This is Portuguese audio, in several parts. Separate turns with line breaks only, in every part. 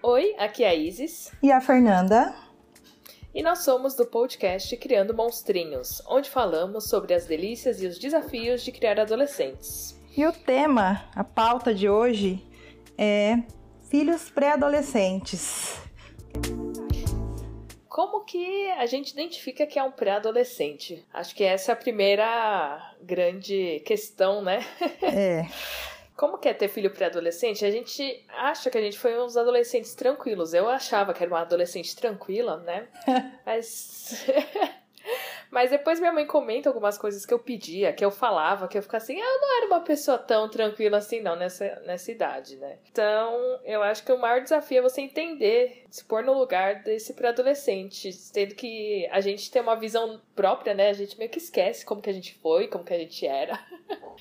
Oi, aqui é a Isis.
E a Fernanda.
E nós somos do podcast Criando Monstrinhos, onde falamos sobre as delícias e os desafios de criar adolescentes.
E o tema, a pauta de hoje é filhos pré-adolescentes.
Como que a gente identifica que é um pré-adolescente? Acho que essa é a primeira grande questão, né?
É.
Como que é ter filho pré-adolescente? A gente acha que a gente foi uns adolescentes tranquilos. Eu achava que era uma adolescente tranquila, né? Mas. Mas depois minha mãe comenta algumas coisas que eu pedia, que eu falava, que eu ficava assim, ah, eu não era uma pessoa tão tranquila assim, não, nessa, nessa idade, né? Então, eu acho que o maior desafio é você entender, se pôr no lugar desse pré-adolescente, tendo que a gente ter uma visão própria, né? A gente meio que esquece como que a gente foi, como que a gente era.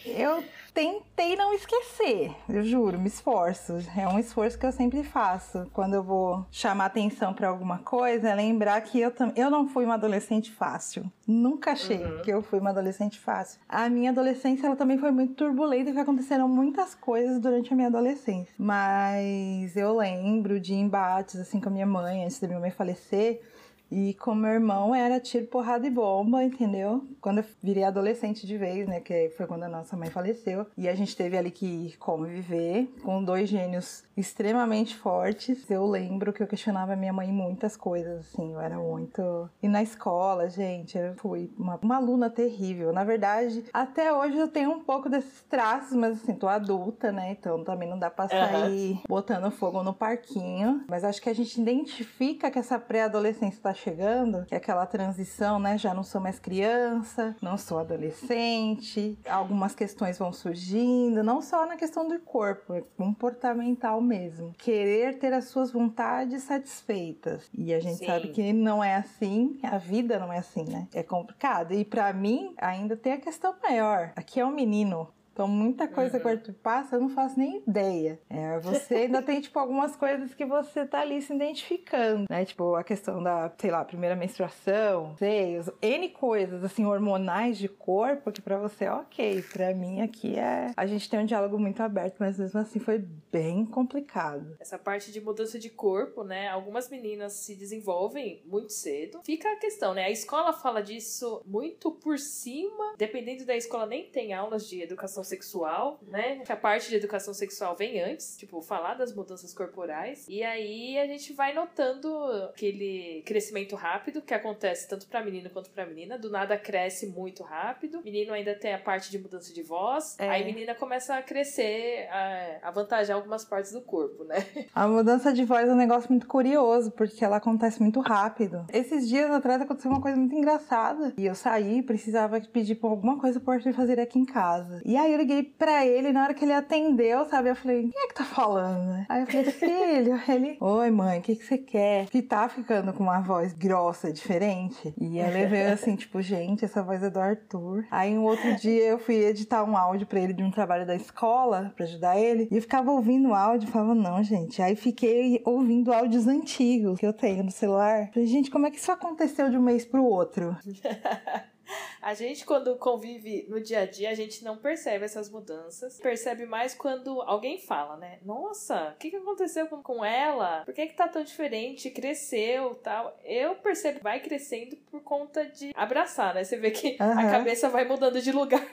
Eu tentei não esquecer, eu juro, me esforço. É um esforço que eu sempre faço quando eu vou chamar atenção para alguma coisa, é lembrar que eu, eu não fui uma adolescente fácil. Nunca achei uhum. que eu fui uma adolescente fácil. A minha adolescência ela também foi muito turbulenta, que aconteceram muitas coisas durante a minha adolescência. Mas eu lembro de embates assim com a minha mãe antes da minha mãe falecer e com meu irmão era tiro, porrada e bomba, entendeu? Quando eu virei adolescente de vez, né? Que foi quando a nossa mãe faleceu. E a gente teve ali que conviver com dois gênios extremamente fortes. Eu lembro que eu questionava minha mãe muitas coisas, assim. Eu era muito. E na escola, gente, eu fui uma, uma aluna terrível. Na verdade, até hoje eu tenho um pouco desses traços, mas assim, tô adulta, né? Então também não dá pra sair uhum. botando fogo no parquinho. Mas acho que a gente identifica que essa pré-adolescência tá chegando, que é aquela transição, né? Já não sou mais criança, não sou adolescente, algumas questões vão surgindo, não só na questão do corpo, é comportamental mesmo. Querer ter as suas vontades satisfeitas. E a gente Sim. sabe que não é assim, a vida não é assim, né? É complicado. E para mim, ainda tem a questão maior. Aqui é um menino, então, muita coisa uhum. que o Arthur passa, eu não faço nem ideia. É, você ainda tem, tipo, algumas coisas que você tá ali se identificando, né? Tipo, a questão da, sei lá, primeira menstruação, seios, N coisas, assim, hormonais de corpo, que para você é ok. Pra mim, aqui é... A gente tem um diálogo muito aberto, mas mesmo assim foi bem complicado.
Essa parte de mudança de corpo, né? Algumas meninas se desenvolvem muito cedo. Fica a questão, né? A escola fala disso muito por cima. Dependendo da escola, nem tem aulas de educação sexual, né? Que a parte de educação sexual vem antes, tipo, falar das mudanças corporais. E aí a gente vai notando aquele crescimento rápido que acontece tanto para menino quanto para menina. Do nada cresce muito rápido. Menino ainda tem a parte de mudança de voz. É. Aí menina começa a crescer, a avantajar algumas partes do corpo, né?
A mudança de voz é um negócio muito curioso, porque ela acontece muito rápido. Esses dias atrás aconteceu uma coisa muito engraçada. E eu saí, precisava pedir por alguma coisa Arthur fazer aqui em casa. E aí eu liguei pra ele, na hora que ele atendeu, sabe? Eu falei, quem é que tá falando? Aí eu falei, filho, ele, oi mãe, o que, que você quer? Que tá ficando com uma voz grossa, diferente. E ele veio assim, tipo, gente, essa voz é do Arthur. Aí um outro dia eu fui editar um áudio pra ele de um trabalho da escola, pra ajudar ele, e eu ficava ouvindo o áudio e falava, não, gente. Aí fiquei ouvindo áudios antigos que eu tenho no celular. Falei, gente, como é que isso aconteceu de um mês pro outro?
A gente, quando convive no dia a dia, a gente não percebe essas mudanças. Percebe mais quando alguém fala, né? Nossa, o que, que aconteceu com ela? Por que, que tá tão diferente? Cresceu tal. Eu percebo, vai crescendo por conta de abraçar, né? Você vê que uhum. a cabeça vai mudando de lugar.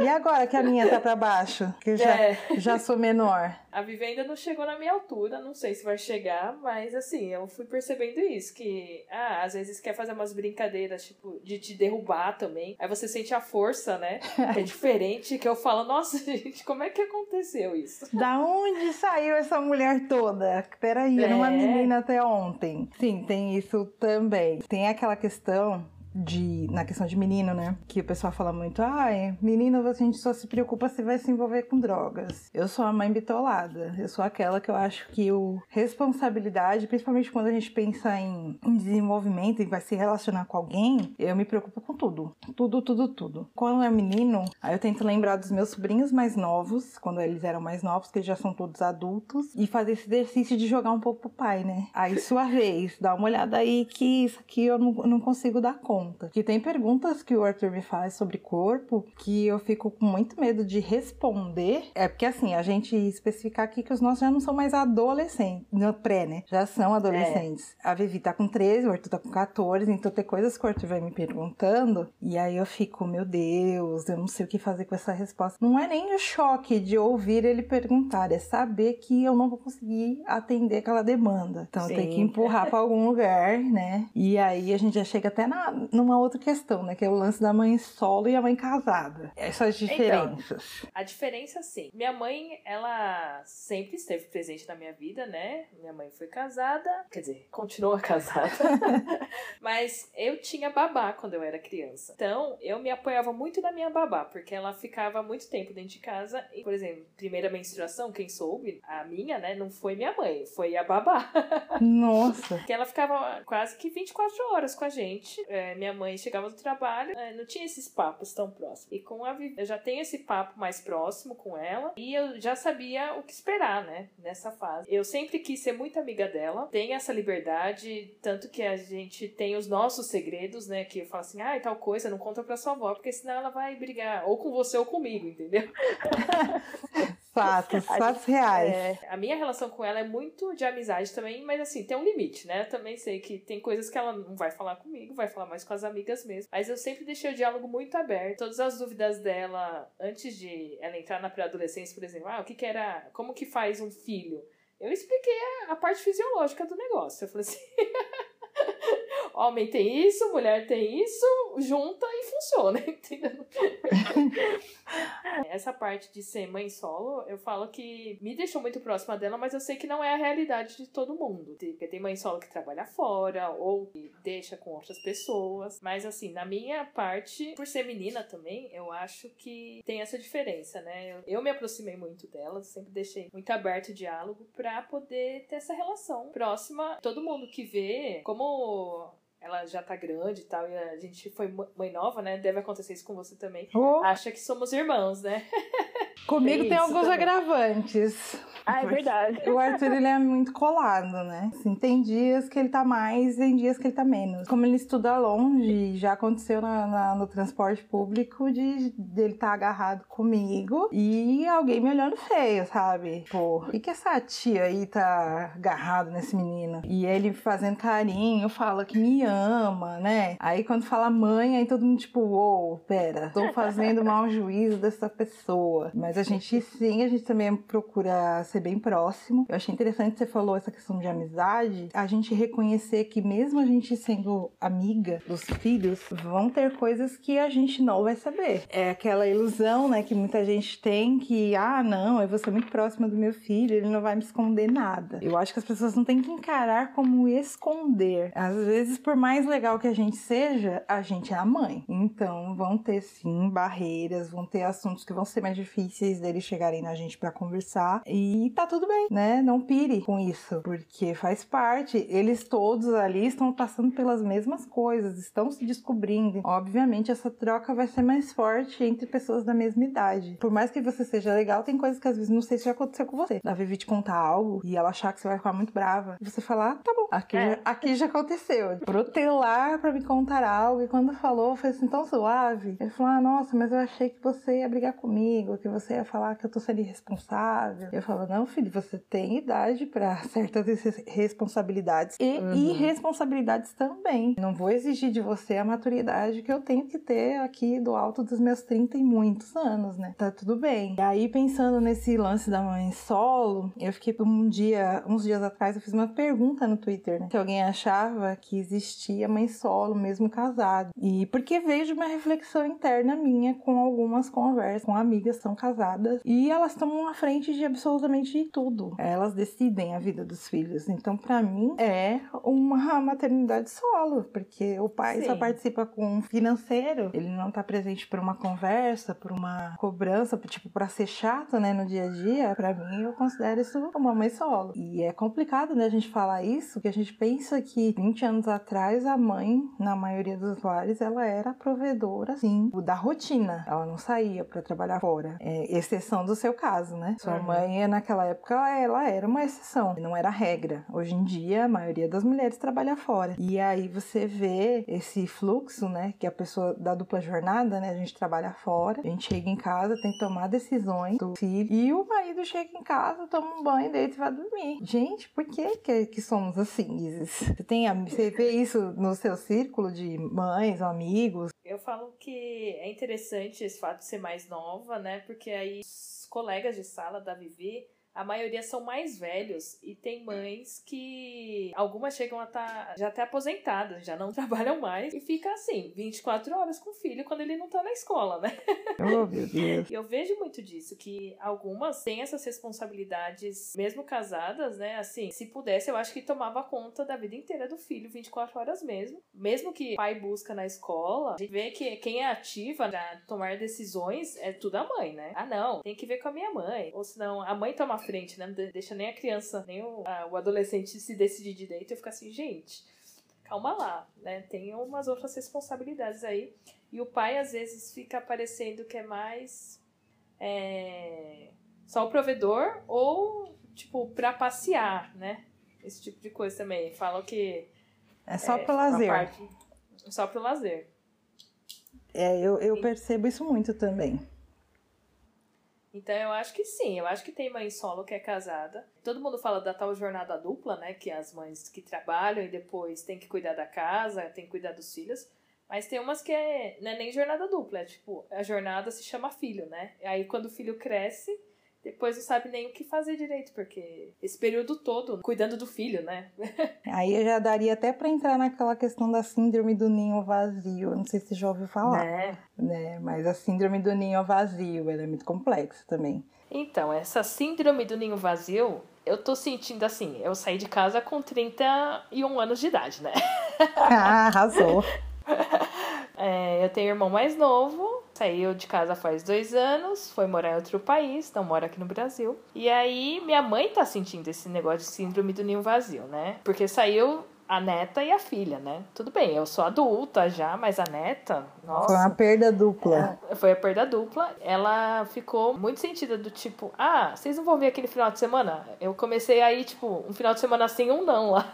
E agora que a minha tá pra baixo? Que eu já, é. já sou menor.
A Vivi ainda não chegou na minha altura, não sei se vai chegar, mas assim, eu fui percebendo isso, que ah, às vezes quer fazer umas brincadeiras, tipo, de te derrubar também. Aí você sente a força, né? Que é diferente, que eu falo, nossa, gente, como é que aconteceu isso?
Da onde saiu essa mulher toda? Peraí, é. era uma menina até ontem. Sim, tem isso também. Tem aquela questão de na questão de menino, né? Que o pessoal fala muito, ah, menino, a gente só se preocupa se vai se envolver com drogas. Eu sou a mãe bitolada. Eu sou aquela que eu acho que o responsabilidade, principalmente quando a gente pensa em, em desenvolvimento e vai se relacionar com alguém, eu me preocupo com tudo. Tudo, tudo, tudo. Quando é menino, aí eu tento lembrar dos meus sobrinhos mais novos, quando eles eram mais novos, que já são todos adultos, e fazer esse exercício de jogar um pouco pro pai, né? Aí, sua vez, dá uma olhada aí que isso aqui eu não, não consigo dar conta pergunta. Que tem perguntas que o Arthur me faz sobre corpo que eu fico com muito medo de responder. É porque assim, a gente especificar aqui que os nossos já não são mais adolescentes, no pré, né? Já são adolescentes. É. A Vivi tá com 13, o Arthur tá com 14, então tem coisas que o Arthur vai me perguntando e aí eu fico, meu Deus, eu não sei o que fazer com essa resposta. Não é nem o choque de ouvir ele perguntar, é saber que eu não vou conseguir atender aquela demanda. Então Sim. eu tenho que empurrar para algum lugar, né? E aí a gente já chega até na, numa outra questão, né? Que é o lance da mãe solo e a mãe casada. Essas então, diferenças.
Então, a diferença, sim. Minha mãe, ela sempre esteve presente na minha vida, né? Minha mãe foi casada, quer dizer, continua casada. Mas eu tinha babá quando eu era criança. Então, eu me apoiava muito na minha babá, porque ela ficava muito tempo dentro de casa. E, por exemplo, primeira menstruação, quem soube, a minha, né? Não foi minha mãe, foi a babá.
Nossa!
que ela ficava quase que 24 horas com a gente. É, minha mãe chegava do trabalho, é, não tinha esses papos tão próximos. E com a Vivi, eu já tenho esse papo mais próximo com ela e eu já sabia o que esperar, né? Nessa fase. Eu sempre quis ser muito amiga dela, tenho essa liberdade, tanto que a gente tem os nossos segredos, né? Que eu falo assim, ah, e tal coisa, não conta pra sua avó, porque senão ela vai brigar ou com você ou comigo, entendeu?
Fatos, fatos reais. É,
a minha relação com ela é muito de amizade também, mas assim, tem um limite, né? Eu também sei que tem coisas que ela não vai falar comigo, vai falar mais com as amigas mesmo. Mas eu sempre deixei o diálogo muito aberto. Todas as dúvidas dela, antes de ela entrar na pré-adolescência, por exemplo, ah, o que que era, como que faz um filho? Eu expliquei a, a parte fisiológica do negócio. Eu falei assim. Homem tem isso, mulher tem isso, junta e funciona, entendeu? Essa parte de ser mãe solo, eu falo que me deixou muito próxima dela, mas eu sei que não é a realidade de todo mundo. Porque tem mãe solo que trabalha fora ou que deixa com outras pessoas. Mas assim, na minha parte, por ser menina também, eu acho que tem essa diferença, né? Eu, me aproximei muito dela, sempre deixei muito aberto o diálogo para poder ter essa relação próxima. Todo mundo que vê como ela já tá grande e tal, e a gente foi mãe nova, né? Deve acontecer isso com você também. Oh. Acha que somos irmãos, né?
Comigo tem, tem alguns também. agravantes.
Ah, é verdade.
O Arthur, ele é muito colado, né? Assim, tem dias que ele tá mais, tem dias que ele tá menos. Como ele estuda longe, já aconteceu na, na, no transporte público de dele estar tá agarrado comigo e alguém me olhando feio, sabe? Pô, por que, que essa tia aí tá agarrado nesse menino? E ele fazendo carinho, fala que me ama, né? Aí quando fala mãe, aí todo mundo tipo, uou, oh, pera, tô fazendo mau juízo dessa pessoa. Mas a gente sim, a gente também procura ser bem próximo. Eu achei interessante você falou essa questão de amizade, a gente reconhecer que mesmo a gente sendo amiga dos filhos, vão ter coisas que a gente não vai saber. É aquela ilusão, né, que muita gente tem que, ah, não, eu vou ser muito próxima do meu filho, ele não vai me esconder nada. Eu acho que as pessoas não têm que encarar como esconder. Às vezes, por mais legal que a gente seja, a gente é a mãe. Então, vão ter sim barreiras, vão ter assuntos que vão ser mais difíceis deles chegarem na gente para conversar. E tá tudo bem, né? Não pire com isso, porque faz parte. Eles todos ali estão passando pelas mesmas coisas, estão se descobrindo. Obviamente, essa troca vai ser mais forte entre pessoas da mesma idade. Por mais que você seja legal, tem coisas que às vezes não sei se já aconteceu com você. A Vivi te contar algo e ela achar que você vai ficar muito brava. E você falar, ah, tá bom, aqui, é. já, aqui já aconteceu. Protelar pra me contar algo. E quando falou, foi assim tão suave. Ele falou, ah, nossa, mas eu achei que você ia brigar comigo, que você ia falar que eu tô sendo irresponsável. Eu falo, não, filho, você tem idade para certas responsabilidades e uhum. irresponsabilidades também. Não vou exigir de você a maturidade que eu tenho que ter aqui do alto dos meus 30 e muitos anos, né? Tá tudo bem. E aí, pensando nesse lance da mãe solo, eu fiquei um dia, uns dias atrás, eu fiz uma pergunta no Twitter, né? Se alguém achava que existia mãe solo, mesmo casado. E porque vejo uma reflexão interna minha com algumas conversas com amigas são casadas e elas tomam à frente de absolutamente tudo. Elas decidem a vida dos filhos. Então, para mim, é uma maternidade solo, porque o pai Sim. só participa com financeiro, ele não tá presente por uma conversa, por uma cobrança, tipo, para ser chato, né, no dia a dia. Para mim, eu considero isso uma mãe solo. E é complicado, né, a gente falar isso, que a gente pensa que 20 anos atrás a mãe, na maioria dos lares, ela era provedora, sim, da rotina. Ela não saía para trabalhar fora. É, exceção do seu caso, né? Sua uhum. mãe na naquela época ela era uma exceção, não era regra. Hoje em dia a maioria das mulheres trabalha fora. E aí você vê esse fluxo, né, que a pessoa da dupla jornada, né, a gente trabalha fora, a gente chega em casa, tem que tomar decisões do filho e o marido chega em casa, toma um banho, deita e vai dormir. Gente, por que que, que somos assim, Isis? Você tem você vê isso no seu círculo de mães, amigos?
Eu falo que é interessante esse fato de ser mais nova, né? Porque aí os colegas de sala da Vivi a maioria são mais velhos e tem mães que algumas chegam a estar tá já até aposentadas, já não trabalham mais e fica assim, 24 horas com o filho quando ele não tá na escola, né?
Oh, meu Deus.
E eu vejo muito disso, que algumas têm essas responsabilidades, mesmo casadas, né? Assim, se pudesse, eu acho que tomava conta da vida inteira do filho, 24 horas mesmo. Mesmo que o pai busca na escola, a gente vê que quem é ativa para tomar decisões é tudo a mãe, né? Ah, não, tem que ver com a minha mãe. Ou senão, a mãe toma frente, né? Não deixa nem a criança, nem o, a, o adolescente se decidir direito. Eu fico assim, gente, calma lá, né? Tem umas outras responsabilidades aí. E o pai, às vezes, fica parecendo que é mais é, só o provedor ou, tipo, pra passear, né? Esse tipo de coisa também. Falam que.
É só é, pro lazer.
Parte, só pro lazer.
É, eu, eu percebo isso muito também.
Então eu acho que sim, eu acho que tem mãe solo que é casada. Todo mundo fala da tal jornada dupla, né? Que as mães que trabalham e depois tem que cuidar da casa, tem que cuidar dos filhos. Mas tem umas que é, não é nem jornada dupla, é tipo, a jornada se chama filho, né? Aí quando o filho cresce, depois não sabe nem o que fazer direito, porque esse período todo cuidando do filho, né?
Aí eu já daria até para entrar naquela questão da síndrome do ninho vazio. Não sei se você já ouviu falar.
Né?
né? Mas a síndrome do ninho vazio, ela é muito complexa também.
Então, essa síndrome do ninho vazio, eu tô sentindo assim, eu saí de casa com 31 anos de idade, né?
Ah, arrasou.
é, eu tenho irmão mais novo, Saiu de casa faz dois anos, foi morar em outro país, não mora aqui no Brasil. E aí minha mãe tá sentindo esse negócio de síndrome do ninho vazio, né? Porque saiu a neta e a filha, né? Tudo bem, eu sou adulta já, mas a neta, nossa.
Foi uma perda dupla.
É, foi a perda dupla. Ela ficou muito sentida do tipo, ah, vocês não vão ver aquele final de semana? Eu comecei aí, tipo, um final de semana assim, um não lá.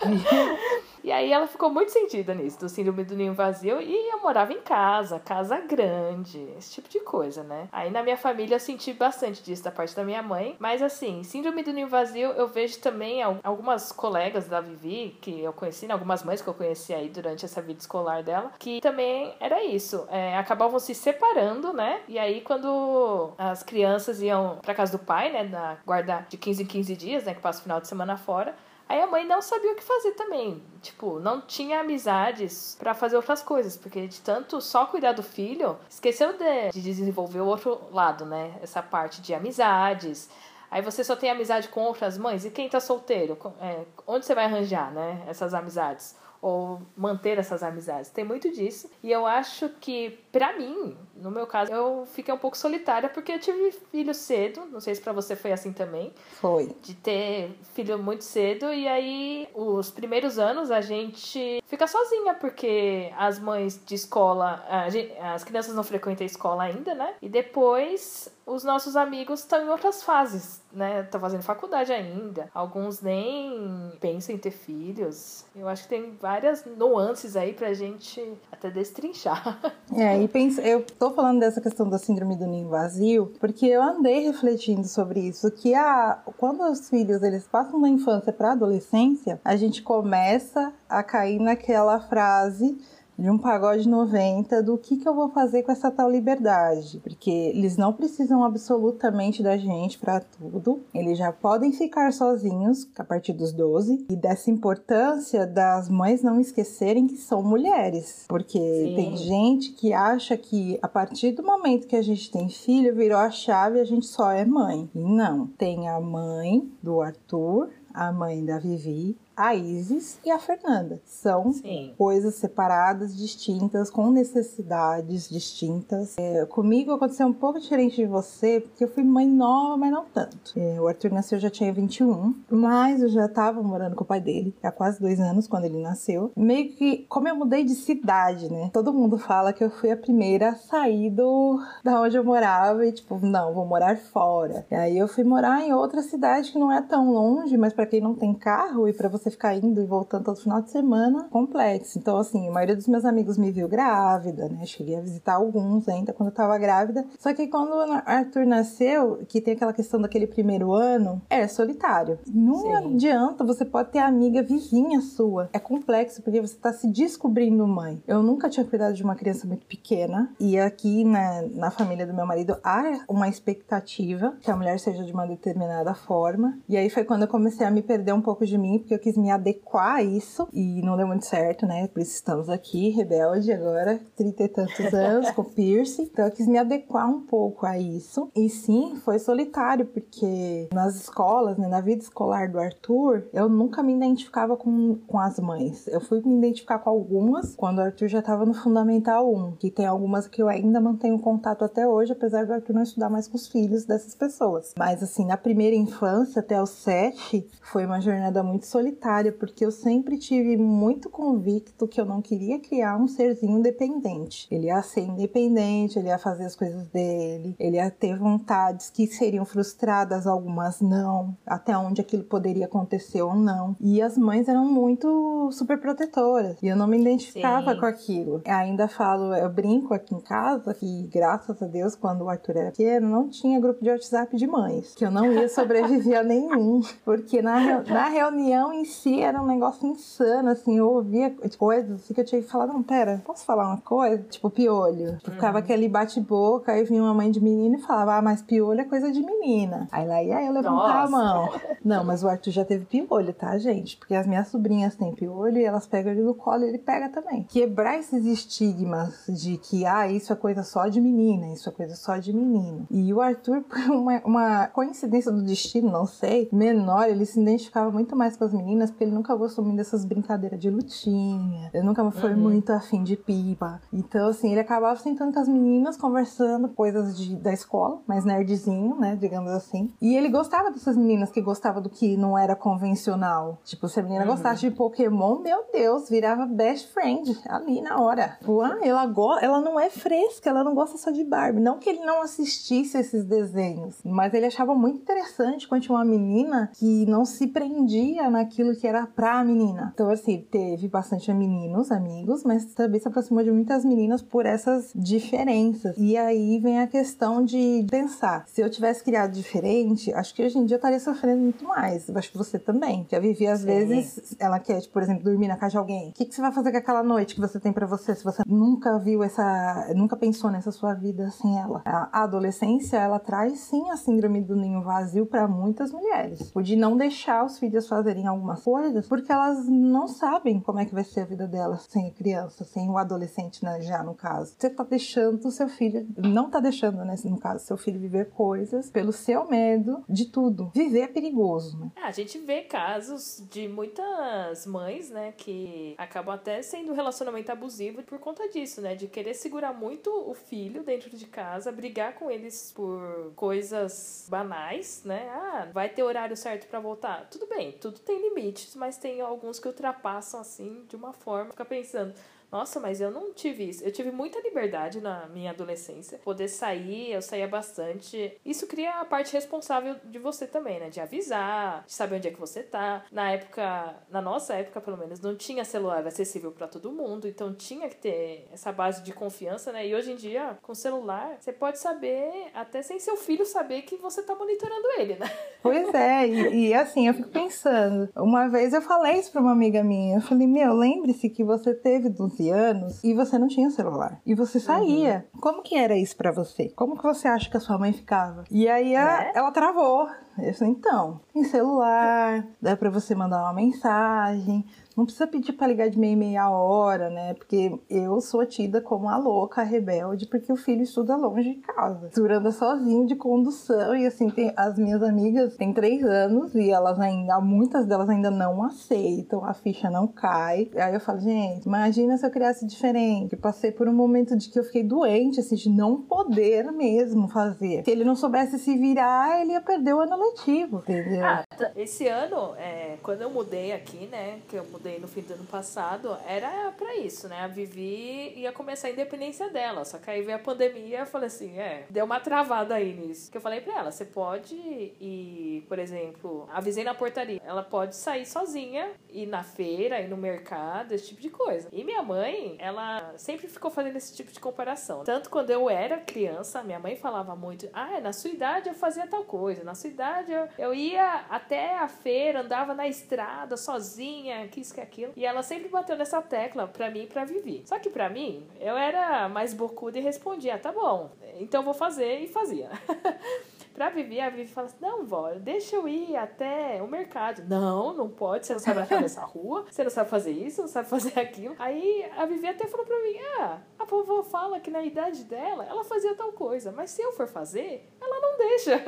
E aí ela ficou muito sentida nisso, do síndrome do ninho vazio. E eu morava em casa, casa grande, esse tipo de coisa, né? Aí na minha família eu senti bastante disso da parte da minha mãe. Mas assim, síndrome do ninho vazio eu vejo também algumas colegas da Vivi, que eu conheci, né? algumas mães que eu conheci aí durante essa vida escolar dela, que também era isso. É, acabavam se separando, né? E aí quando as crianças iam pra casa do pai, né? Na guarda de 15 em 15 dias, né? Que passa o final de semana fora Aí a mãe não sabia o que fazer também. Tipo, não tinha amizades para fazer outras coisas, porque de tanto só cuidar do filho, esqueceu de, de desenvolver o outro lado, né? Essa parte de amizades. Aí você só tem amizade com outras mães. E quem tá solteiro? É, onde você vai arranjar, né? Essas amizades? ou manter essas amizades. Tem muito disso. E eu acho que, para mim, no meu caso, eu fiquei um pouco solitária porque eu tive filho cedo. Não sei se para você foi assim também.
Foi.
De ter filho muito cedo. E aí, os primeiros anos, a gente fica sozinha porque as mães de escola, gente, as crianças não frequentam a escola ainda, né? E depois os nossos amigos estão em outras fases, né? Estão fazendo faculdade ainda. Alguns nem pensam em ter filhos. Eu acho que tem várias nuances aí pra gente até destrinchar.
É, e pensa, eu tô falando dessa questão da síndrome do ninho vazio, porque eu andei refletindo sobre isso, que a, quando os filhos eles passam da infância para adolescência, a gente começa a cair naquela frase de um pagode 90 do que, que eu vou fazer com essa tal liberdade. Porque eles não precisam absolutamente da gente para tudo. Eles já podem ficar sozinhos a partir dos 12. E dessa importância das mães não esquecerem que são mulheres. Porque Sim. tem gente que acha que a partir do momento que a gente tem filho, virou a chave e a gente só é mãe. E não. Tem a mãe do Arthur, a mãe da Vivi, a Isis e a Fernanda. São
Sim.
coisas separadas, distintas, com necessidades distintas. É, comigo aconteceu um pouco diferente de você, porque eu fui mãe nova, mas não tanto. É, o Arthur nasceu, eu já tinha 21, mas eu já estava morando com o pai dele há quase dois anos quando ele nasceu. Meio que, como eu mudei de cidade, né? Todo mundo fala que eu fui a primeira a sair do, da onde eu morava e, tipo, não, vou morar fora. E aí eu fui morar em outra cidade que não é tão longe, mas para quem não tem carro e para você ficar indo e voltando todo final de semana, complexo. Então, assim, a maioria dos meus amigos me viu grávida, né? Cheguei a visitar alguns ainda quando eu tava grávida. Só que quando o Arthur nasceu, que tem aquela questão daquele primeiro ano, é solitário. Não
Sim.
adianta, você pode ter amiga vizinha sua. É complexo porque você tá se descobrindo mãe. Eu nunca tinha cuidado de uma criança muito pequena e aqui na, na família do meu marido há uma expectativa que a mulher seja de uma determinada forma. E aí foi quando eu comecei a me perder um pouco de mim, porque eu quis me adequar a isso e não deu muito certo, né? Por isso estamos aqui, rebelde agora, trinta e tantos anos, com piercing. Então eu quis me adequar um pouco a isso. E sim, foi solitário, porque nas escolas, né, na vida escolar do Arthur, eu nunca me identificava com, com as mães. Eu fui me identificar com algumas quando o Arthur já estava no Fundamental 1, que tem algumas que eu ainda mantenho contato até hoje, apesar do Arthur não estudar mais com os filhos dessas pessoas. Mas assim, na primeira infância, até os sete, foi uma jornada muito solitária, porque eu sempre tive muito convicto que eu não queria criar um serzinho independente. Ele ia ser independente, ele ia fazer as coisas dele, ele ia ter vontades que seriam frustradas, algumas não, até onde aquilo poderia acontecer ou não. E as mães eram muito super protetoras, e eu não me identificava
Sim.
com aquilo. Eu ainda falo, eu brinco aqui em casa que, graças a Deus, quando o Arthur era pequeno, não tinha grupo de WhatsApp de mães, que eu não ia sobreviver a nenhum, porque na, na reunião em si era um negócio insano, assim, eu ouvia coisas assim que eu tinha que falar, não, pera, posso falar uma coisa? Tipo, piolho. Tipo, ficava aquele bate-boca, aí vinha uma mãe de menina e falava, ah, mas piolho é coisa de menina. Aí lá ia eu levantar a
Nossa.
mão. Não, mas o Arthur já teve piolho, tá, gente? Porque as minhas sobrinhas têm piolho e elas pegam ele no colo e ele pega também. Quebrar esses estigmas de que, ah, isso é coisa só de menina, isso é coisa só de menino. E o Arthur, por uma, uma coincidência do destino, não sei, menor, ele se identificava muito mais com as meninas, porque ele nunca gostou muito dessas brincadeiras de lutinha, ele nunca foi
Uhum.
muito afim de pipa. Então, assim, ele acabava sentando com as meninas, conversando coisas de, da escola, mais nerdzinho, né, digamos assim. E ele gostava dessas meninas que gostavam do que não era convencional. Tipo, se a menina
Uhum.
gostasse de Pokémon, meu Deus, virava best friend ali na hora. Tipo, ah, ela, go ela não é fresca, ela não gosta só de Barbie. Não que ele não assistisse esses desenhos, mas ele achava muito interessante quando tinha uma menina que não se prendia naquilo que era pra menina. Então, assim, teve bastante meninos, amigos, mas também se aproximou de muitas meninas por essas diferenças. E aí vem a questão de pensar: se eu tivesse criado diferente, acho que hoje em dia eu estaria sofrendo muito mais. Eu acho que você também. Que a Vivi, às
Sim.
vezes, ela quer, tipo, por exemplo, dormir na casa de alguém. O que, que você vai fazer com aquela noite que você tem pra você se você nunca viu essa. nunca pensou nessa sua vida sem ela? A adolescência, ela traz sim a síndrome do ninho vazio pra muitas mulheres. Tipo, de não deixar os filhos fazerem algumas coisas porque elas não sabem como é que vai ser a vida delas sem a criança, sem o adolescente, né, já no caso. Você tá deixando o seu filho, não tá deixando, né, no caso, seu filho viver coisas pelo seu medo de tudo. Viver é perigoso, né?
Ah, a gente vê casos de muitas mães, né, que acabam até sendo um relacionamento abusivo por conta disso, né, de querer segurar muito o filho dentro de casa, brigar com eles por coisas banais, né? Ah, vai ter horário certo pra voltar. Tudo bem, tudo tem limites, mas tem alguns que ultrapassam assim de uma forma, fica pensando, nossa, mas eu não tive isso. Eu tive muita liberdade na minha adolescência. Poder sair, eu saía bastante. Isso cria a parte responsável de você também, né? De avisar, de saber onde é que você tá. Na época, na nossa época, pelo menos, não tinha celular acessível pra todo mundo. Então tinha que ter essa base de confiança, né? E hoje em dia, com celular, você pode saber, até sem seu filho saber que você tá monitorando ele, né?
Pois é, e, e assim, eu fico pensando. Uma vez eu falei isso pra uma amiga minha. Eu falei, meu, lembre-se que você teve 12 anos e você não tinha celular. E você saía. Como que era isso pra você? Como que você acha que a sua mãe ficava? E aí a-
Né?
ela travou. Eu falei, então, tem celular, dá para você mandar uma mensagem, não precisa pedir para ligar de meia e meia hora, né? Porque eu sou tida como a louca, a rebelde, porque o filho estuda longe de casa. Tu anda sozinho de condução e assim, tem, as minhas amigas têm três anos e elas ainda, muitas delas ainda não aceitam, a ficha não cai. Aí eu falo, gente, imagina se eu criasse diferente. Eu passei por um momento de que eu fiquei doente, assim, de não poder mesmo fazer. Se ele não soubesse se virar, ele ia perder o ano letivo, entendeu?
Ah, esse ano, é, quando eu mudei aqui, né, que eu mudei no fim do ano passado, era para isso, né? A Vivi ia começar a independência dela. Só que aí veio a pandemia eu falei assim, é, deu uma travada aí nisso. Que eu falei pra ela, você pode ir, por exemplo, avisei na portaria, ela pode sair sozinha, ir na feira, ir no mercado, esse tipo de coisa. E minha mãe, ela sempre ficou fazendo esse tipo de comparação. Tanto quando eu era criança, minha mãe falava muito, ah, na sua idade eu fazia tal coisa, na sua idade eu, eu ia até a feira, andava na estrada sozinha, quis isso, que aquilo. E ela sempre bateu nessa tecla pra mim e pra Vivi. Só que pra mim, eu era mais bocuda e respondia, tá bom, então vou fazer e fazia. pra Vivi, a Vivi fala assim: não, vó, deixa eu ir até o mercado. Não, não pode, você não sabe atravessar a rua, você não sabe fazer isso, não sabe fazer aquilo. Aí a Vivi até falou pra mim: ah, a vovó fala que na idade dela ela fazia tal coisa, mas se eu for fazer, ela não deixa.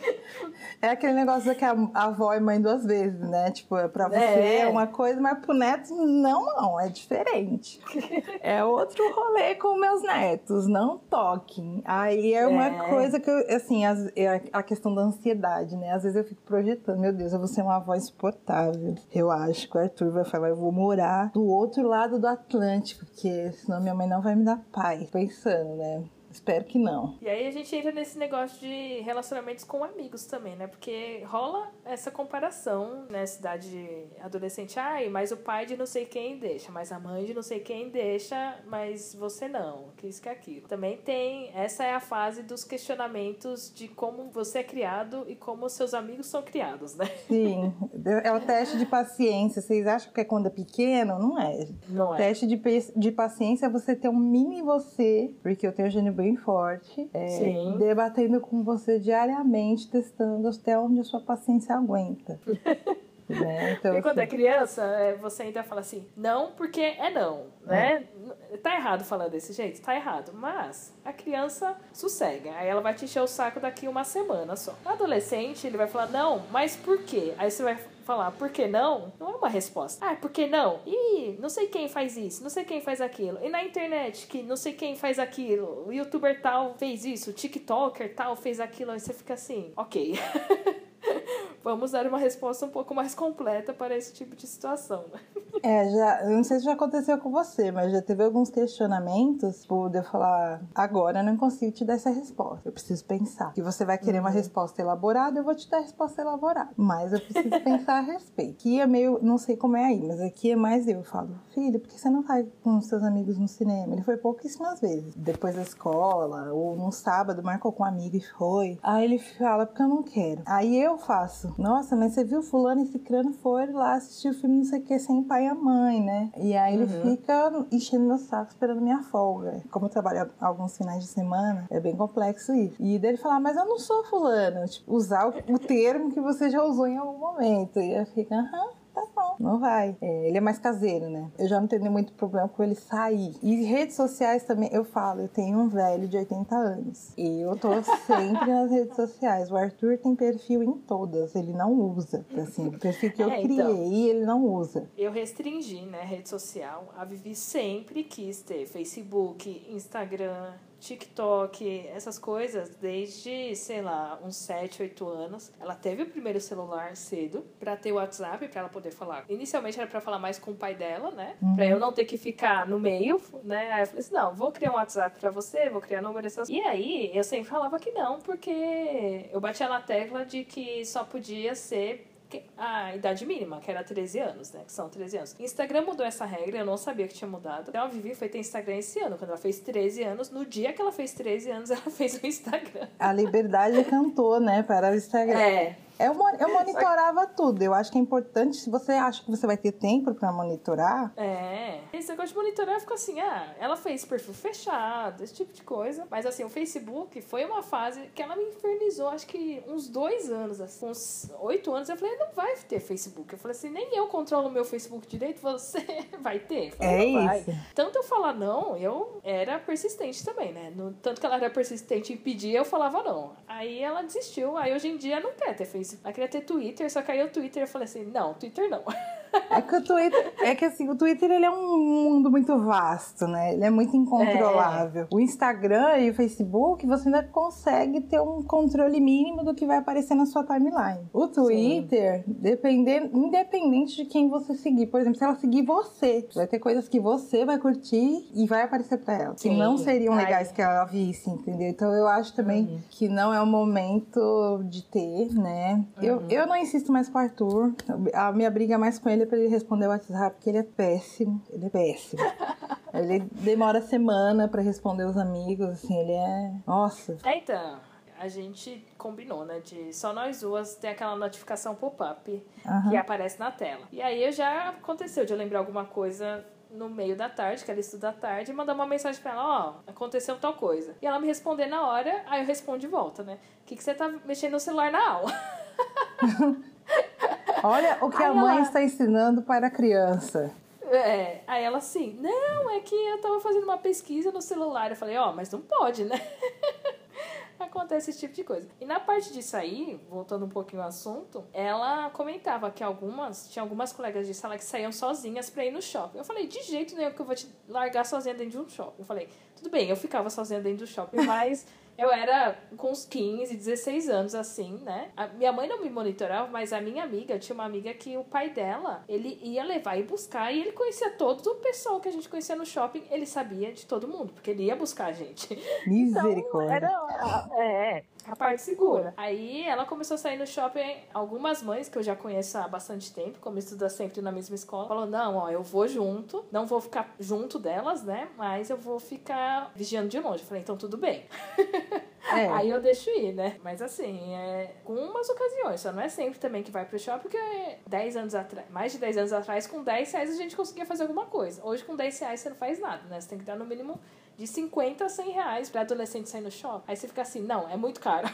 é aquele negócio que a, avó é mãe duas vezes, né? Tipo, é pra você é, é uma coisa, mas pro neto, não, não, é diferente. é outro rolê com meus netos, não toquem. Aí é uma é. coisa que eu, assim, as, é a questão da ansiedade, né? Às vezes eu fico projetando, meu Deus, eu vou ser uma avó insuportável. Eu acho que o Arthur vai falar, eu vou morar do outro lado do Atlântico, porque senão minha mãe não vai me dar paz. Pensando, né? Espero que não.
E aí a gente entra nesse negócio de relacionamentos com amigos também, né? Porque rola essa comparação, né? Cidade adolescente, ai, mas o pai de não sei quem deixa, mas a mãe de não sei quem deixa, mas você não, que isso que é aquilo. Também tem, essa é a fase dos questionamentos de como você é criado e como seus amigos são criados, né?
Sim, é o teste de paciência. Vocês acham que é quando é pequeno? Não é.
Não
é. Teste de, de paciência é você ter um mini você, porque eu tenho gênio bem forte, é, debatendo com você diariamente, testando até onde a sua paciência aguenta.
Né? Então, quando é assim... é criança, você ainda fala assim, não porque é não, né? É. Tá errado falar desse jeito? Tá errado. Mas a criança sossega. Aí ela vai te encher o saco daqui uma semana só. O adolescente, ele vai falar, não, mas por quê? Aí você vai falar por que não, não é uma resposta. Ah, por que não? E não sei quem faz isso, não sei quem faz aquilo. E na internet, que não sei quem faz aquilo. O youtuber tal fez isso, o TikToker tal fez aquilo. Aí você fica assim, ok. Vamos dar uma resposta um pouco mais completa para esse tipo de situação.
É, já, eu não sei se já aconteceu com você, mas já teve alguns questionamentos, tipo, de eu falar, agora eu não consigo te dar essa resposta, eu preciso pensar. Que você vai querer uhum. uma resposta elaborada, eu vou te dar a resposta elaborada. Mas eu preciso pensar a respeito. Aqui é meio, não sei como é aí, mas aqui é mais eu. Eu falo, filho, por que você não vai com seus amigos no cinema? Ele foi pouquíssimas vezes. Depois da escola, ou num sábado, marcou com um amigo e foi. Aí ele fala, porque eu não quero. Aí eu faço, nossa, mas você viu fulano e ciclano foi lá assistir o filme não sei o que sem pai e mãe, né? E aí ele uhum. fica enchendo meu saco esperando minha folga. Como eu trabalho alguns finais de semana, é bem complexo isso. E dele falar, mas eu não sou fulano. Tipo, usar o, o termo que você já usou em algum momento. E eu fico, aham tá bom, não vai. É, ele é mais caseiro, né? Eu já não tenho muito problema com ele sair. E redes sociais também, eu falo, eu tenho um velho de 80 anos. E eu tô sempre nas redes sociais. O Arthur tem perfil em todas, ele não usa. Assim, o perfil que eu é, criei, então, ele não usa.
Eu restringi, né, rede social. A Vivi sempre quis ter Facebook, Instagram, TikTok, essas coisas, desde, sei lá, uns 7, 8 anos. Ela teve o primeiro celular cedo para ter o WhatsApp, para ela poder falar. Inicialmente era para falar mais com o pai dela, né? Uhum. Pra eu não ter que ficar no meio, né? Aí eu falei assim: não, vou criar um WhatsApp para você, vou criar número essas E aí eu sempre falava que não, porque eu batia na tecla de que só podia ser a idade mínima, que era 13 anos, né? Que são 13 anos. Instagram mudou essa regra, eu não sabia que tinha mudado. Então a Vivi foi ter Instagram esse ano, quando ela fez 13 anos. No dia que ela fez 13 anos, ela fez o Instagram.
A liberdade cantou, né? Para o Instagram.
É.
Eu, eu monitorava tudo. Eu acho que é importante, se você acha que você vai ter tempo para monitorar.
É. Esse negócio de monitorar ficou assim, ah, ela fez perfil fechado, esse tipo de coisa. Mas assim, o Facebook foi uma fase que ela me infernizou, acho que uns dois anos, assim, uns oito anos. Eu falei, não vai ter Facebook. Eu falei assim, nem eu controlo o meu Facebook direito, você vai ter.
Falei, é isso.
Tanto eu falar não, eu era persistente também, né? No, tanto que ela era persistente em pedir, eu falava não. Aí ela desistiu. Aí hoje em dia não quer ter Facebook. Ela queria ter Twitter, só que aí o Twitter eu falei assim, não, Twitter não.
É que o Twitter, é que assim, o Twitter ele é um mundo muito vasto, né? Ele é muito incontrolável. É. O Instagram e o Facebook, você ainda consegue ter um controle mínimo do que vai aparecer na sua timeline. O Twitter, depender, independente de quem você seguir, por exemplo, se ela seguir você, vai ter coisas que você vai curtir e vai aparecer para ela, Sim. que não seriam legais Ai. que ela visse, entendeu? Então eu acho também uhum. que não é o momento de ter, né? Uhum. Eu, eu não insisto mais com o Arthur. A minha briga é mais com ele pra ele responder o WhatsApp, porque ele é péssimo. Ele é péssimo. ele demora semana para responder os amigos, assim, ele é. Nossa.
É, então. A gente combinou, né? De só nós duas ter aquela notificação pop-up uhum. que aparece na tela. E aí já aconteceu de eu lembrar alguma coisa no meio da tarde, que ela estuda à tarde, e mandar uma mensagem pra ela, ó, oh, aconteceu tal coisa. E ela me responder na hora, aí eu respondo de volta, né? O que, que você tá mexendo no celular na aula?
Olha o que aí a mãe ela... está ensinando para a criança.
É, aí ela assim, não, é que eu tava fazendo uma pesquisa no celular. Eu falei, ó, oh, mas não pode, né? Acontece esse tipo de coisa. E na parte disso aí, voltando um pouquinho ao assunto, ela comentava que algumas, tinha algumas colegas de sala que saíam sozinhas pra ir no shopping. Eu falei, de jeito nenhum que eu vou te largar sozinha dentro de um shopping. Eu falei, tudo bem, eu ficava sozinha dentro do shopping, mas eu era com uns 15, 16 anos, assim, né? A minha mãe não me monitorava, mas a minha amiga, tinha uma amiga que o pai dela, ele ia levar e buscar, e ele conhecia todo o pessoal que a gente conhecia no shopping, ele sabia de todo mundo, porque ele ia buscar a gente.
Misericórdia.
Então, era, é, a parte segura. Aí ela começou a sair no shopping. Algumas mães, que eu já conheço há bastante tempo, como estuda sempre na mesma escola, falou: não, ó, eu vou junto, não vou ficar junto delas, né? Mas eu vou ficar vigiando de longe. Eu falei, então tudo bem. É. Aí eu deixo ir, né? Mas assim, é com umas ocasiões, só não é sempre também que vai pro shopping, porque 10 anos atrás, mais de 10 anos atrás, com 10 reais a gente conseguia fazer alguma coisa. Hoje, com 10 reais, você não faz nada, né? Você tem que dar no mínimo de 50 a 100 reais pra adolescente sair no shopping. Aí você fica assim, não, é muito caro.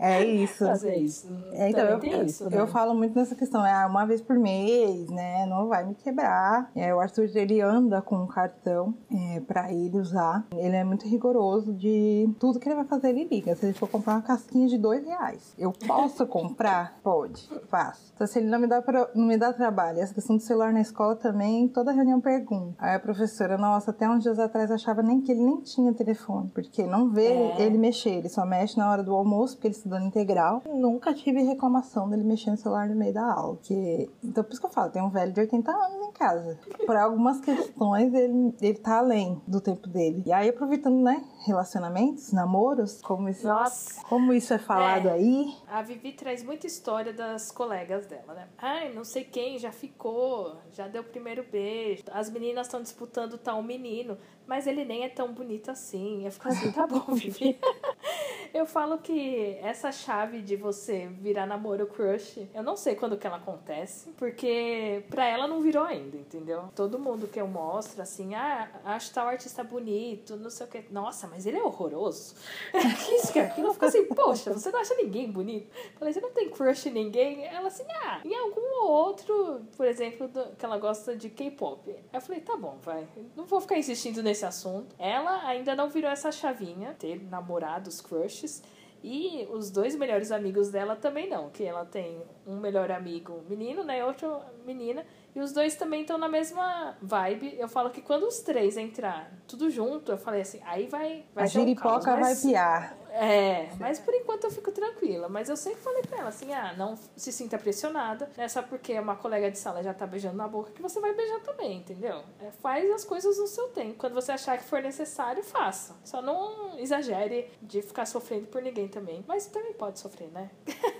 É isso.
Fazer isso.
É, então, eu, tem isso, né? eu falo muito nessa questão, é uma vez por mês, né? Não vai me quebrar. É, o Arthur, ele anda com um cartão é, pra ele usar. Ele é muito rigoroso de tudo que ele vai fazer, ele liga. Se ele for comprar uma casquinha de dois reais, eu posso comprar? Pode, faço. Então, se ele não me dá, pra, não me dá trabalho, essa questão do celular na escola também, toda reunião pergunta. Aí a professora, nossa, até uns dias atrás achava nem que ele nem tinha telefone, porque não vê é. ele mexer, ele só mexe na hora do almoço, porque ele estudando integral. Nunca tive reclamação dele mexer no celular no meio da aula. Que... Então, por isso que eu falo, tem um velho de 80 anos em casa. Por algumas questões, ele, ele tá além do tempo dele. E aí, aproveitando, né, relacionamentos, namoros, como isso, Nossa. Como isso é falado é. aí.
A Vivi traz muita história das colegas dela, né? Ai, não sei quem já ficou, já deu o primeiro beijo. As meninas estão disputando tal menino mas ele nem é tão bonito assim. Eu fico assim, tá bom, Vivi. eu falo que essa chave de você virar namoro crush, eu não sei quando que ela acontece, porque pra ela não virou ainda, entendeu? Todo mundo que eu mostro, assim, ah, acho tal artista bonito, não sei o que. Nossa, mas ele é horroroso. que isso que é aquilo? Eu fico assim, poxa, você não acha ninguém bonito? Eu falei, você não tem crush em ninguém? Ela assim, ah, em algum outro, por exemplo, do, que ela gosta de K-pop. Eu falei, tá bom, vai. Não vou ficar insistindo nesse esse assunto. Ela ainda não virou essa chavinha, ter namorados, crushes. E os dois melhores amigos dela também não, que ela tem um melhor amigo menino, né, outro menina, e os dois também estão na mesma vibe. Eu falo que quando os três entrar tudo junto, eu falei assim, aí vai vai
A giripoca um caos, vai piar.
É, mas por enquanto eu fico tranquila. Mas eu sempre falei pra ela assim: ah, não se sinta pressionada. Não é só porque uma colega de sala já tá beijando na boca que você vai beijar também, entendeu? É, faz as coisas no seu tempo. Quando você achar que for necessário, faça. Só não exagere de ficar sofrendo por ninguém também. Mas também pode sofrer, né?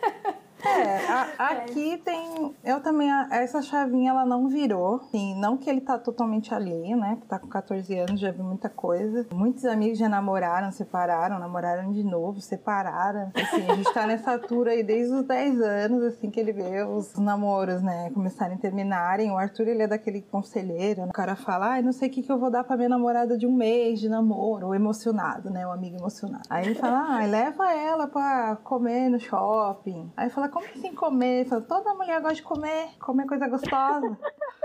É, a, aqui é. tem. Eu também. Essa chavinha ela não virou. Sim, não que ele tá totalmente alheio, né? Tá com 14 anos, já viu muita coisa. Muitos amigos já namoraram, separaram, namoraram de novo, separaram. Assim, a gente tá nessa altura aí desde os 10 anos, assim, que ele vê os namoros, né? Começarem a terminarem. O Arthur, ele é daquele conselheiro. Né? O cara fala, ai, não sei o que, que eu vou dar pra minha namorada de um mês de namoro. Ou emocionado, né? O amigo emocionado. Aí ele fala, ai, leva ela pra comer no shopping. Aí fala, como assim comer? Toda mulher gosta de comer, comer coisa gostosa.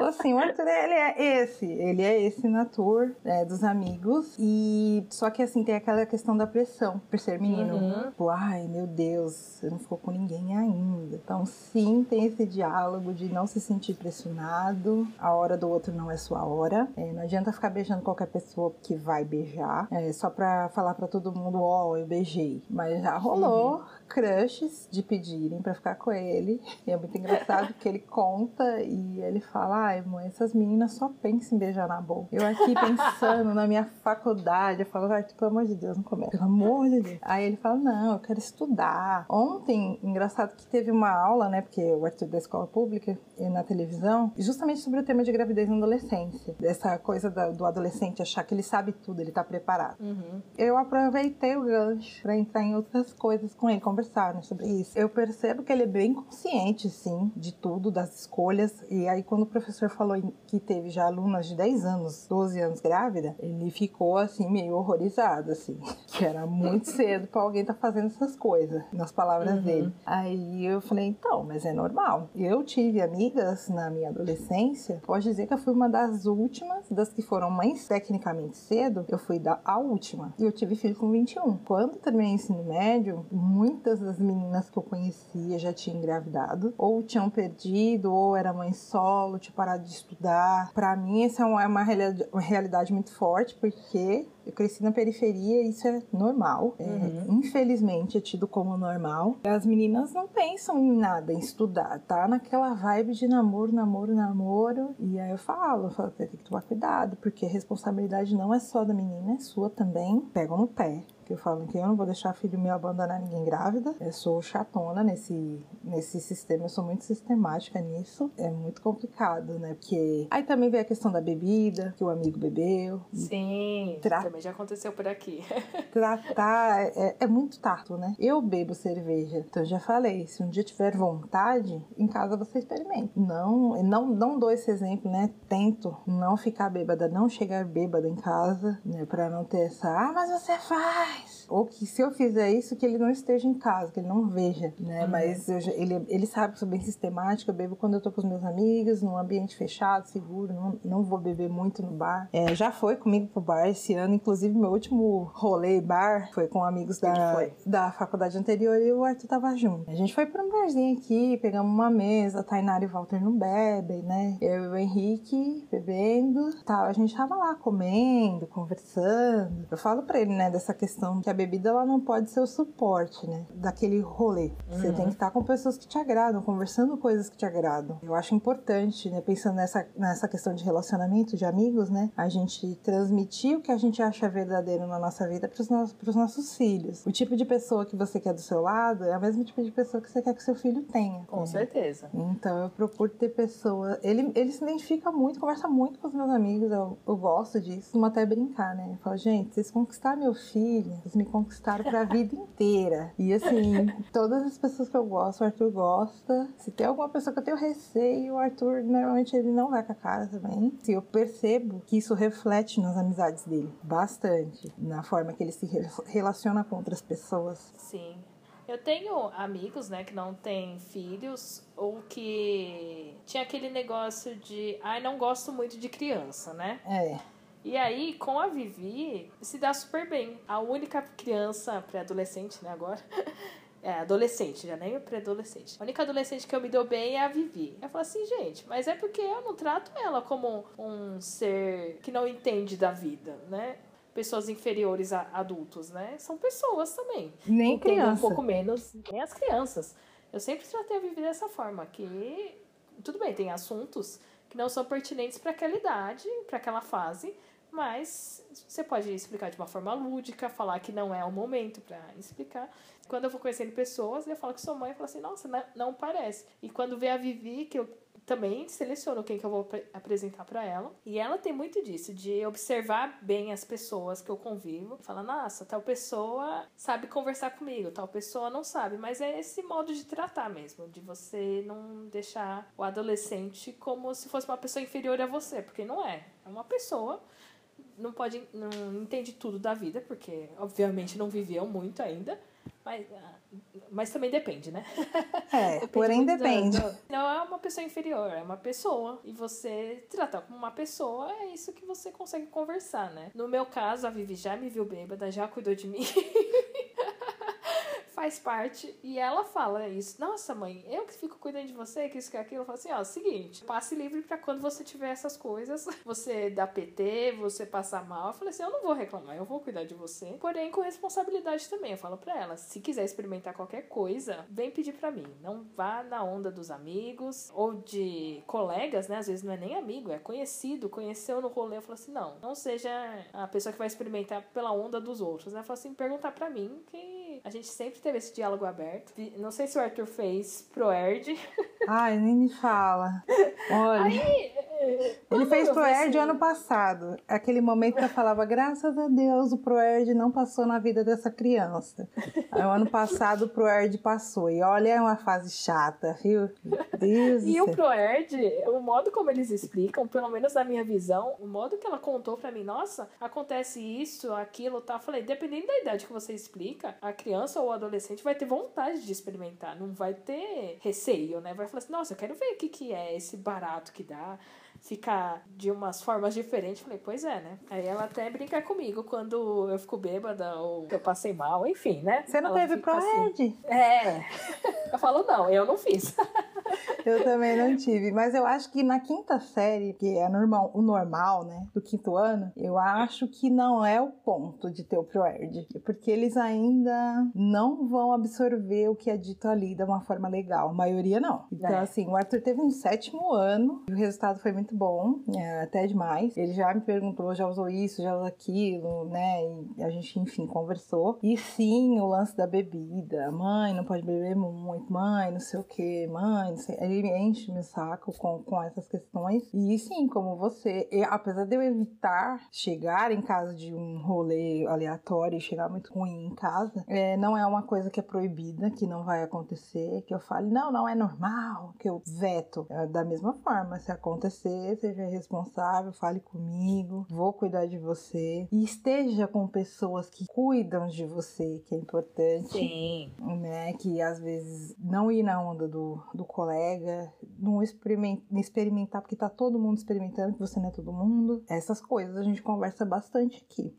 Então, assim, o Arthur, ele é esse. Ele é esse na tour é, dos amigos. E só que, assim, tem aquela questão da pressão por ser menino. Uhum. Tipo, ai, meu Deus, você não ficou com ninguém ainda. Então, sim, tem esse diálogo de não se sentir pressionado. A hora do outro não é sua hora. É, não adianta ficar beijando qualquer pessoa que vai beijar. É, só pra falar pra todo mundo, ó, oh, eu beijei. Mas já rolou. Uhum crushes de pedirem para ficar com ele. E é muito engraçado que ele conta e ele fala: ai, mãe, essas meninas só pensam em beijar na boca. Eu aqui pensando na minha faculdade, eu falo: ai, pelo amor de Deus, não começa. Pelo amor de Deus. Aí ele fala: não, eu quero estudar. Ontem, engraçado que teve uma aula, né, porque o Arthur da escola pública e na televisão, justamente sobre o tema de gravidez na adolescência. Dessa coisa do adolescente achar que ele sabe tudo, ele tá preparado. Uhum. Eu aproveitei o gancho para entrar em outras coisas com ele, conversaram né, sobre isso. Eu percebo que ele é bem consciente, sim, de tudo, das escolhas. E aí, quando o professor falou que teve já alunas de 10 anos, 12 anos grávida, ele ficou, assim, meio horrorizado, assim. Que era muito cedo para alguém estar tá fazendo essas coisas, nas palavras uhum. dele. Aí eu falei, então, mas é normal. Eu tive amigas na minha adolescência, pode dizer que eu fui uma das últimas, das que foram mais tecnicamente cedo, eu fui da a última. E eu tive filho com 21. Quando terminei o ensino médio, muitas das meninas que eu conhecia já tinham engravidado, ou tinham perdido, ou era mãe solo, tinha parado de estudar. Para mim, essa é uma, uma realidade muito forte, porque eu cresci na periferia e isso é normal. É, uhum. É, infelizmente é tido como normal. As meninas não pensam em nada, em estudar, tá? Naquela vibe de namoro, namoro, namoro. E aí eu falo, eu falo, tem que tomar cuidado, porque a responsabilidade não é só da menina, é sua também. Pegam no pé eu falo que eu não vou deixar filho meu abandonar ninguém grávida. Eu sou chatona nesse, nesse sistema, eu sou muito sistemática nisso. É muito complicado, né? Porque aí também vem a questão da bebida, que o amigo bebeu.
Sim, tra... também já aconteceu por aqui.
tratar é, é, muito tato, né? Eu bebo cerveja, então já falei, se um dia tiver vontade, em casa você experimenta. Não, não, não dou esse exemplo, né? Tento não ficar bêbada, não chegar bêbada em casa, né? Pra não ter essa, ah, mas você faz ou que se eu fizer isso, que ele não esteja em casa, que ele não veja, né? Uhum. Mas eu, ele, ele sabe que sou bem sistemática, eu bebo quando eu tô com os meus amigos, num ambiente fechado, seguro, não, não vou beber muito no bar. É, já foi comigo pro bar esse ano, inclusive meu último rolê bar foi com amigos da, da faculdade anterior e o Arthur tava junto. A gente foi pra um barzinho aqui, pegamos uma mesa, a Tainara e o Walter não bebem, né? Eu e o Henrique bebendo, tal. A gente tava lá comendo, conversando. Eu falo pra ele, né, dessa questão que a bebida ela não pode ser o suporte, né? Daquele rolê. Você uhum. tem que estar com pessoas que te agradam, conversando coisas que te agradam. Eu acho importante, né? Pensando nessa, nessa questão de relacionamento, de amigos, né? A gente transmitir o que a gente acha verdadeiro na nossa vida para os nossos, nossos filhos. O tipo de pessoa que você quer do seu lado é o mesmo tipo de pessoa que você quer que seu filho tenha.
Com né? certeza.
Então eu procuro ter pessoas. Ele, ele se identifica muito, conversa muito com os meus amigos, eu, eu gosto disso. Uma até brincar, né? Eu falo, gente, vocês conquistaram meu filho, eles me conquistaram pra vida inteira. E assim, todas as pessoas que eu gosto, o Arthur gosta. Se tem alguma pessoa que eu tenho receio, o Arthur normalmente ele não vai com a cara também. Se eu percebo que isso reflete nas amizades dele bastante, na forma que ele se relaciona com outras pessoas.
Sim. Eu tenho amigos, né, que não têm filhos ou que tinha aquele negócio de, ai, não gosto muito de criança, né?
É.
E aí, com a Vivi, se dá super bem. A única criança pré-adolescente, né, agora. É, adolescente, já nem pré-adolescente. A única adolescente que eu me dou bem é a Vivi. Eu falo assim, gente, mas é porque eu não trato ela como um ser que não entende da vida, né? Pessoas inferiores a adultos, né? São pessoas também.
Nem criança.
um pouco menos, nem as crianças. Eu sempre tratei a Vivi dessa forma, que tudo bem, tem assuntos que não são pertinentes para aquela idade, para aquela fase, Mas você pode explicar de uma forma lúdica, falar que não é o momento para explicar. Quando eu vou conhecendo pessoas, eu falo que sou mãe, eu falo assim, nossa, não, não parece. E quando vê a Vivi, que eu também seleciono quem que eu vou apresentar para ela. E ela tem muito disso, de observar bem as pessoas que eu convivo. Fala, nossa, tal pessoa sabe conversar comigo, tal pessoa não sabe. Mas é esse modo de tratar mesmo, de você não deixar o adolescente como se fosse uma pessoa inferior a você, porque não é. É uma pessoa não pode não entende tudo da vida porque obviamente não viveu muito ainda mas, ah, mas também depende, né?
É, depende porém depende.
Do, não é uma pessoa inferior, é uma pessoa. E você tratar como uma pessoa é isso que você consegue conversar, né? No meu caso, a Vivi já me viu bêbada, já cuidou de mim. faz parte. E ela fala isso. Nossa, mãe, eu que fico cuidando de você, que isso, que aquilo. Eu falo assim, ó, seguinte, passe livre para quando você tiver essas coisas. Você dá PT, você passar mal. Eu falei assim, eu não vou reclamar, eu vou cuidar de você. Porém, com responsabilidade também. Eu falo pra ela, se quiser experimentar qualquer coisa, vem pedir para mim. Não vá na onda dos amigos ou de colegas, né? Às vezes não é nem amigo, é conhecido, conheceu no rolê. Eu falo assim, não, não seja a pessoa que vai experimentar pela onda dos outros, né? Eu falo assim, perguntar para mim que a gente sempre teve esse diálogo aberto. Não sei se o Arthur fez pro Erd.
Ai, nem me fala. Olha. Aí, ele fez ProErd assim... ano passado. Aquele momento que eu falava, graças a Deus, o ProErd não passou na vida dessa criança. Aí, o ano passado o ProErd passou. E olha, é uma fase chata, viu? Deus
e o ProErd, o modo como eles explicam, pelo menos na minha visão, o modo que ela contou para mim, nossa, acontece isso, aquilo, tal. Eu falei, dependendo da idade que você explica, a criança ou o adolescente vai ter vontade de experimentar, não vai ter receio, né? Vai falar assim, nossa, eu quero ver o que, que é esse barato que dá ficar de umas formas diferentes. Falei, pois é, né? Aí ela até brinca comigo quando eu fico bêbada ou eu passei mal, enfim, né?
Você não
ela
teve pro assim,
É. Eu falo, não, eu não fiz.
Eu também não tive, mas eu acho que na quinta série, que é normal, o normal, né, do quinto ano, eu acho que não é o ponto de ter o ProErd, porque eles ainda não vão absorver o que é dito ali de uma forma legal, a maioria não. Então, é. assim, o Arthur teve um sétimo ano, e o resultado foi muito bom, é, até demais. Ele já me perguntou, já usou isso, já usou aquilo, né, e a gente, enfim, conversou. E sim, o lance da bebida, mãe, não pode beber muito, mãe, não sei o que, mãe, não sei ele enche meu saco com, com essas questões. E sim, como você, eu, apesar de eu evitar chegar em casa de um rolê aleatório e chegar muito ruim em casa, é, não é uma coisa que é proibida, que não vai acontecer, que eu fale, não, não é normal, que eu veto. É, da mesma forma, se acontecer, seja responsável, fale comigo, vou cuidar de você e esteja com pessoas que cuidam de você, que é importante.
Sim.
Né? Que às vezes não ir na onda do, do colega não experimentar, porque tá todo mundo experimentando, que você não é todo mundo. Essas coisas a gente conversa bastante aqui.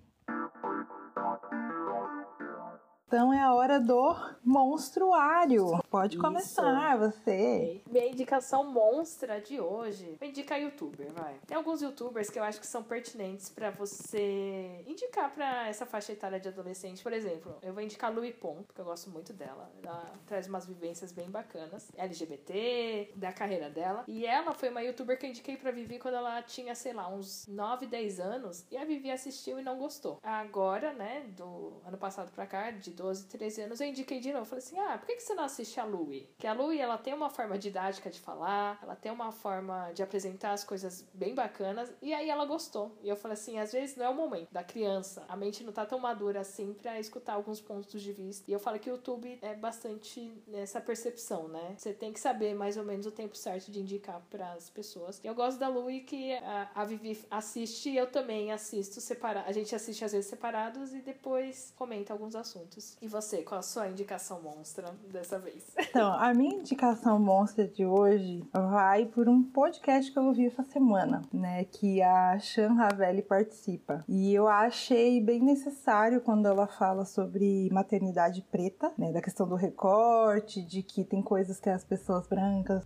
Então é a hora do monstruário. Pode Isso. começar, você.
Minha indicação monstra de hoje. Vou indicar youtuber, vai. Tem alguns youtubers que eu acho que são pertinentes para você indicar para essa faixa etária de adolescente. Por exemplo, eu vou indicar Louis Pon, porque eu gosto muito dela. Ela traz umas vivências bem bacanas. LGBT, da carreira dela. E ela foi uma youtuber que eu indiquei pra Vivi quando ela tinha, sei lá, uns 9, 10 anos. E a Vivi assistiu e não gostou. Agora, né, do ano passado pra cá, de 12, 13 anos, eu indiquei de novo. Falei assim: ah, por que, você não assiste a Louie? Que a Louie, ela tem uma forma didática de falar, ela tem uma forma de apresentar as coisas bem bacanas, e aí ela gostou. E eu falei assim: às vezes não é o momento da criança, a mente não tá tão madura assim pra escutar alguns pontos de vista. E eu falo que o YouTube é bastante nessa percepção, né? Você tem que saber mais ou menos o tempo certo de indicar para as pessoas. E eu gosto da Louie que a, a Vivi assiste e eu também assisto separado. A gente assiste às vezes separados e depois comenta alguns assuntos. E você, qual a sua indicação monstra dessa vez?
Então, a minha indicação monstra de hoje vai por um podcast que eu ouvi essa semana, né? Que a Shan Ravelli participa. E eu achei bem necessário quando ela fala sobre maternidade preta, né? Da questão do recorte, de que tem coisas que as pessoas brancas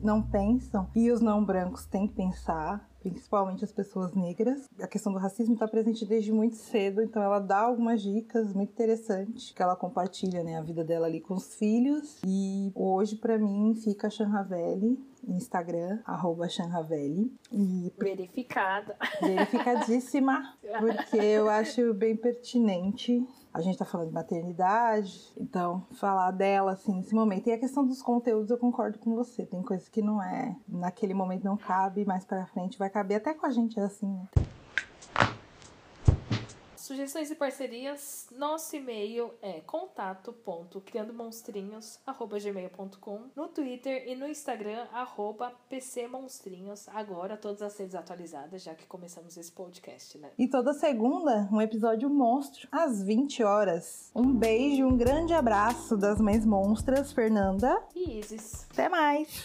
não pensam e os não brancos têm que pensar principalmente as pessoas negras. A questão do racismo está presente desde muito cedo, então ela dá algumas dicas muito interessantes que ela compartilha, né, a vida dela ali com os filhos. E hoje para mim fica a Shan Ravelli Instagram, arroba Chanravelli. E
Verificada.
verificadíssima, porque eu acho bem pertinente. A gente tá falando de maternidade, então falar dela assim nesse momento. E a questão dos conteúdos, eu concordo com você. Tem coisas que não é, naquele momento não cabe, mais pra frente vai caber até com a gente assim, né?
Sugestões e parcerias, nosso e-mail é contato.criandomonstrinhos.gmail.com No Twitter e no Instagram, arroba PCMonstrinhos. Agora todas as redes atualizadas, já que começamos esse podcast, né?
E toda segunda, um episódio monstro, às 20 horas. Um beijo, um grande abraço das mães monstras, Fernanda.
E Isis.
Até mais!